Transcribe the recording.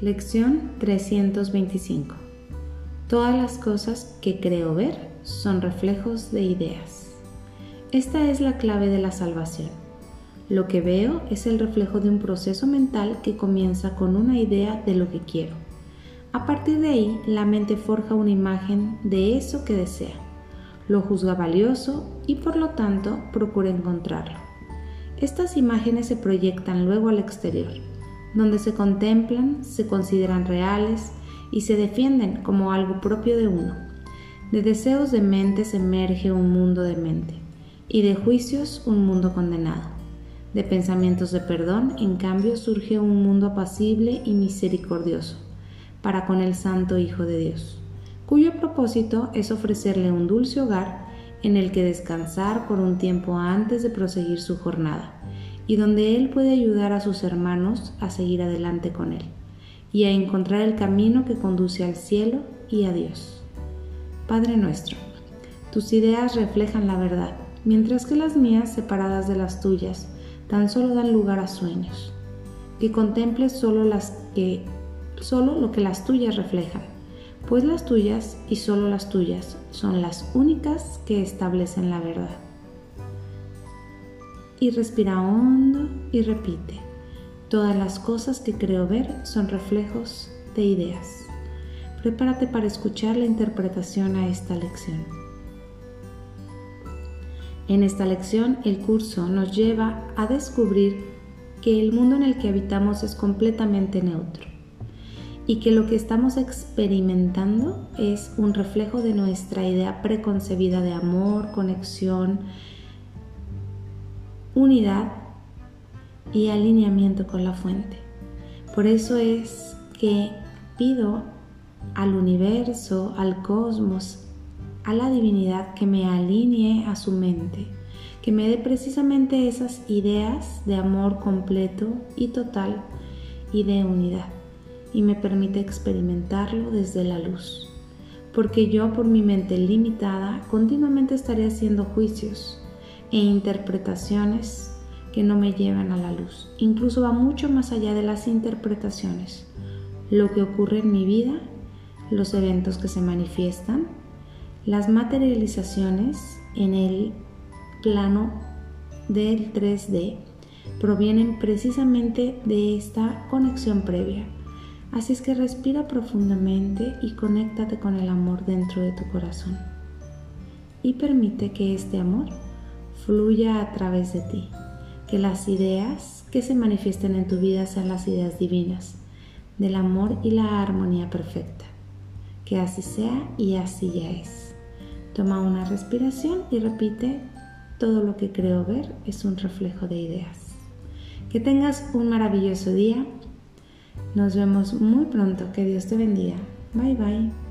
Lección 325. Todas las cosas que creo ver son reflejos de ideas. Esta es la clave de la salvación. Lo que veo es el reflejo de un proceso mental que comienza con una idea de lo que quiero. A partir de ahí, la mente forja una imagen de eso que desea. Lo juzga valioso y por lo tanto procura encontrarlo. Estas imágenes se proyectan luego al exterior donde se contemplan, se consideran reales y se defienden como algo propio de uno. De deseos de mente se emerge un mundo de mente y de juicios un mundo condenado. De pensamientos de perdón, en cambio, surge un mundo apacible y misericordioso para con el Santo Hijo de Dios, cuyo propósito es ofrecerle un dulce hogar en el que descansar por un tiempo antes de proseguir su jornada y donde Él puede ayudar a sus hermanos a seguir adelante con Él y a encontrar el camino que conduce al cielo y a Dios. Padre nuestro, tus ideas reflejan la verdad, mientras que las mías, separadas de las tuyas, tan solo dan lugar a sueños. Que contemples solo las que solo lo que las tuyas reflejan, pues las tuyas y solo las tuyas son las únicas que establecen la verdad y respira hondo y repite. Todas las cosas que creo ver son reflejos de ideas. Prepárate para escuchar la interpretación a esta lección. En esta lección el curso nos lleva a descubrir que el mundo en el que habitamos es completamente neutro y que lo que estamos experimentando es un reflejo de nuestra idea preconcebida de amor, conexión, unidad y alineamiento con la fuente. Por eso es que pido al universo, al cosmos, a la divinidad que me alinee a su mente, que me dé precisamente esas ideas de amor completo y total y de unidad y me permite experimentarlo desde la luz. Porque yo por mi mente limitada continuamente estaré haciendo juicios, e interpretaciones que no me llevan a la luz. Incluso va mucho más allá de las interpretaciones. Lo que ocurre en mi vida, los eventos que se manifiestan, las materializaciones en el plano del 3D provienen precisamente de esta conexión previa. Así es que respira profundamente y conéctate con el amor dentro de tu corazón. Y permite que este amor fluya a través de ti. Que las ideas que se manifiesten en tu vida sean las ideas divinas, del amor y la armonía perfecta. Que así sea y así ya es. Toma una respiración y repite, todo lo que creo ver es un reflejo de ideas. Que tengas un maravilloso día. Nos vemos muy pronto. Que Dios te bendiga. Bye bye.